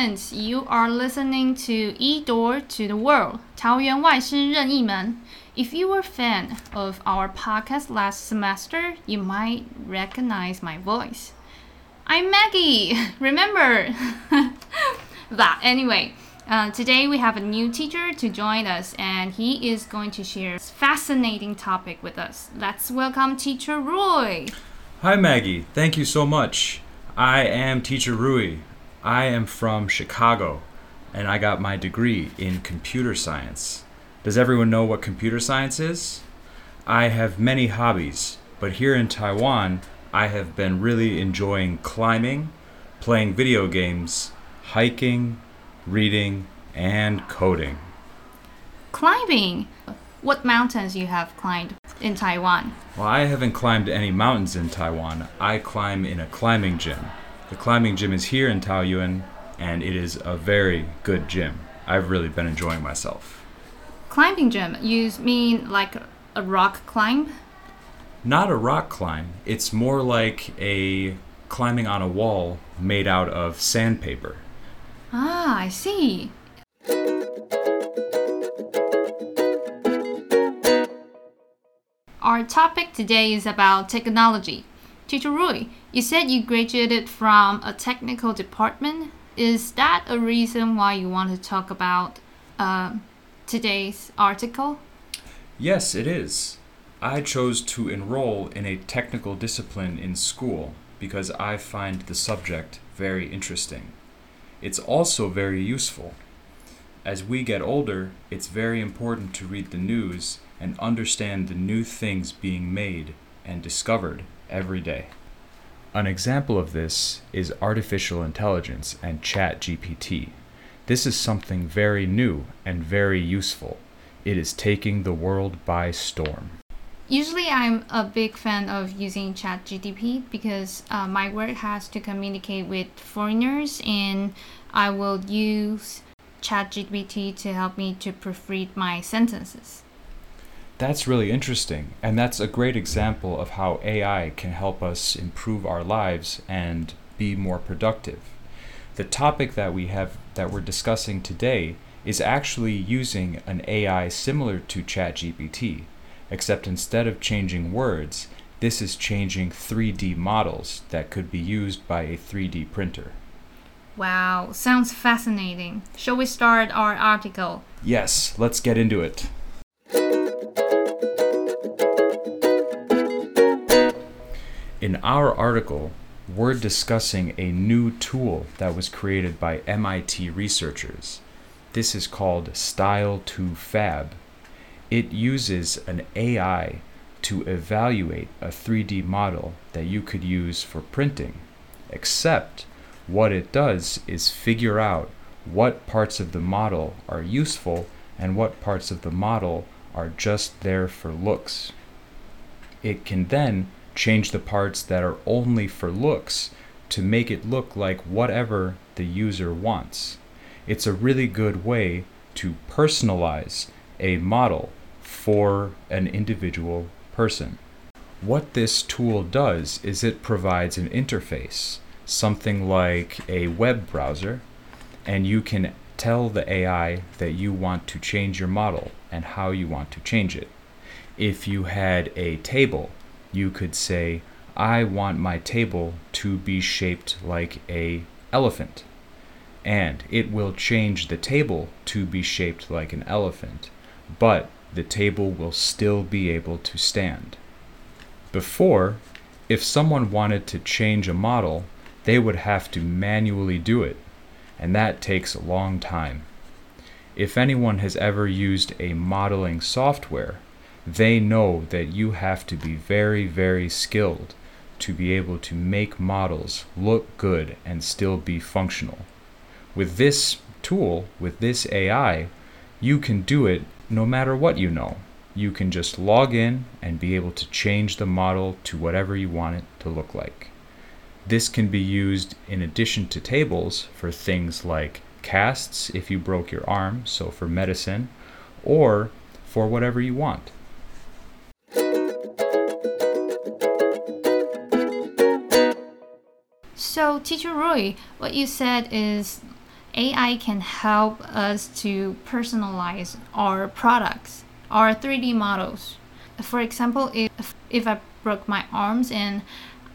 students, you are listening to E Door to the World 桃园外师任意门. If you were a fan of our podcast last semester, you might recognize my voice. I'm Maggie. Remember? but anyway, uh, today we have a new teacher to join us, and he is going to share a fascinating topic with us. Let's welcome Teacher Roy. Hi, Maggie. Thank you so much. I am Teacher Rui. I am from Chicago, and I got my degree in computer science. Does everyone know what computer science is? I have many hobbies, but here in Taiwan, I have been really enjoying climbing, playing video games, hiking, reading, and coding. Climbing. What mountains you have climbed in Taiwan? Well, I haven't climbed any mountains in Taiwan. I climb in a climbing gym. The climbing gym is here in Taoyuan, and it is a very good gym. I've really been enjoying myself. Climbing gym. You mean like a rock climb? Not a rock climb. It's more like a climbing on a wall made out of sandpaper. Ah, I see. Our topic today is about technology. Teacher Rui, you said you graduated from a technical department. Is that a reason why you want to talk about uh, today's article? Yes, it is. I chose to enroll in a technical discipline in school because I find the subject very interesting. It's also very useful. As we get older, it's very important to read the news and understand the new things being made and discovered every day. An example of this is artificial intelligence and ChatGPT. This is something very new and very useful. It is taking the world by storm. Usually, I'm a big fan of using ChatGPT because uh, my work has to communicate with foreigners, and I will use ChatGPT to help me to proofread my sentences. That's really interesting, and that's a great example of how AI can help us improve our lives and be more productive. The topic that we have that we're discussing today is actually using an AI similar to ChatGPT, except instead of changing words, this is changing 3D models that could be used by a 3D printer. Wow, sounds fascinating. Shall we start our article? Yes, let's get into it. In our article, we're discussing a new tool that was created by MIT researchers. This is called Style2Fab. It uses an AI to evaluate a 3D model that you could use for printing, except what it does is figure out what parts of the model are useful and what parts of the model are just there for looks. It can then change the parts that are only for looks to make it look like whatever the user wants. It's a really good way to personalize a model for an individual person. What this tool does is it provides an interface, something like a web browser, and you can tell the AI that you want to change your model and how you want to change it. If you had a table you could say, I want my table to be shaped like a elephant. And it will change the table to be shaped like an elephant, but the table will still be able to stand. Before, if someone wanted to change a model, they would have to manually do it, and that takes a long time. If anyone has ever used a modeling software, they know that you have to be very, very skilled to be able to make models look good and still be functional. With this tool, with this AI, you can do it no matter what you know. You can just log in and be able to change the model to whatever you want it to look like. This can be used in addition to tables for things like casts if you broke your arm, so for medicine, or for whatever you want. So, Teacher Roy, what you said is AI can help us to personalize our products, our 3D models. For example, if if I broke my arms and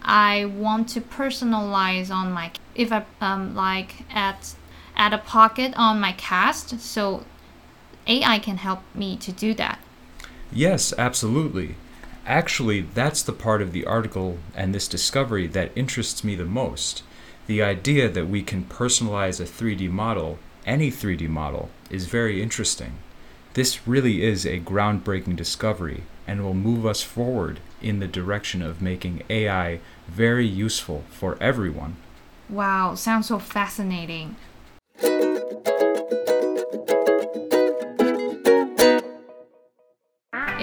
I want to personalize on my if I um like add add a pocket on my cast, so AI can help me to do that. Yes, absolutely. Actually, that's the part of the article and this discovery that interests me the most. The idea that we can personalize a 3D model, any 3D model, is very interesting. This really is a groundbreaking discovery and will move us forward in the direction of making AI very useful for everyone. Wow, sounds so fascinating.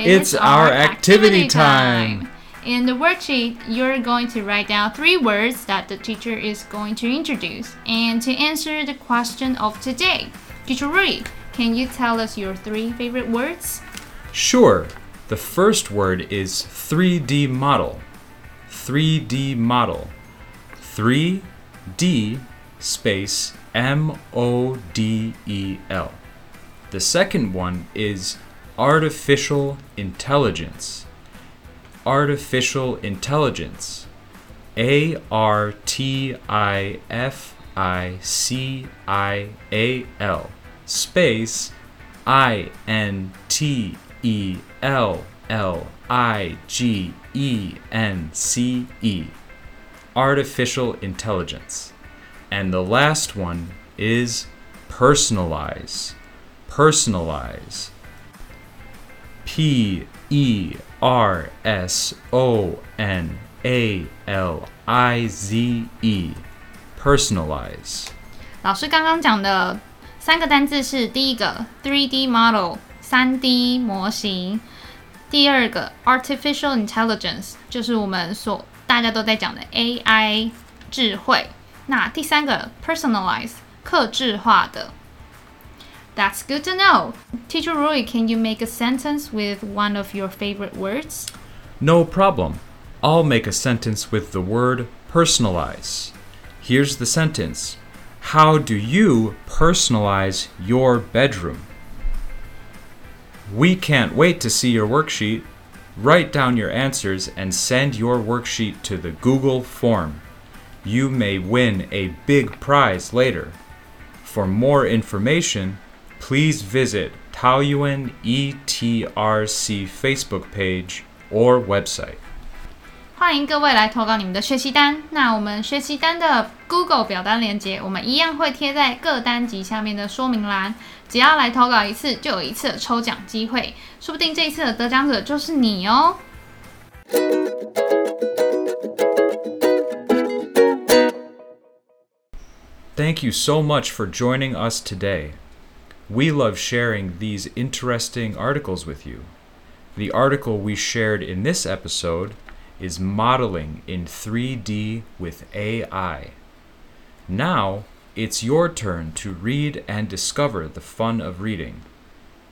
It's our activity time. In the worksheet, you're going to write down three words that the teacher is going to introduce and to answer the question of today. Teacher Rui, can you tell us your three favorite words? Sure. The first word is 3D model. 3D model. 3D space M O D E L. The second one is artificial intelligence. Artificial intelligence. A R T I F I C I A L space I N T E L L I G E N C E. Artificial intelligence. And the last one is personalize. Personalize. P E R S O N A L I Z E personalize。老师刚刚讲的三个单字是：第一个 3D model 三 D 模型；第二个 artificial intelligence 就是我们所大家都在讲的 AI 智慧；那第三个 personalize 客制化的。That's good to know. Teacher Roy, can you make a sentence with one of your favorite words? No problem. I'll make a sentence with the word personalize. Here's the sentence How do you personalize your bedroom? We can't wait to see your worksheet. Write down your answers and send your worksheet to the Google form. You may win a big prize later. For more information, please visit Taoyuan ETRC Facebook page or website. 欢迎各位来投稿你们的学习单。那我们学习单的 Google 表单链接，我们一样会贴在各单集下面的说明栏。只要来投稿一次，就有一次的抽奖机会，说不定这一次的得奖者就是你哦。 Thank you so much for joining us today. We love sharing these interesting articles with you. The article we shared in this episode is Modeling in 3D with AI. Now, it's your turn to read and discover the fun of reading.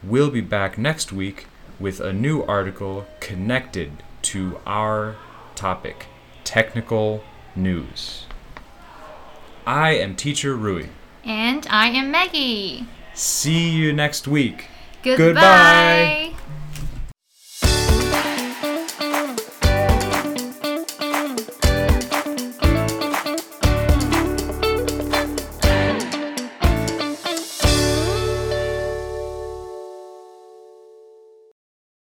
We'll be back next week with a new article connected to our topic technical news. I am Teacher Rui. And I am Maggie. See you next week. Goodbye.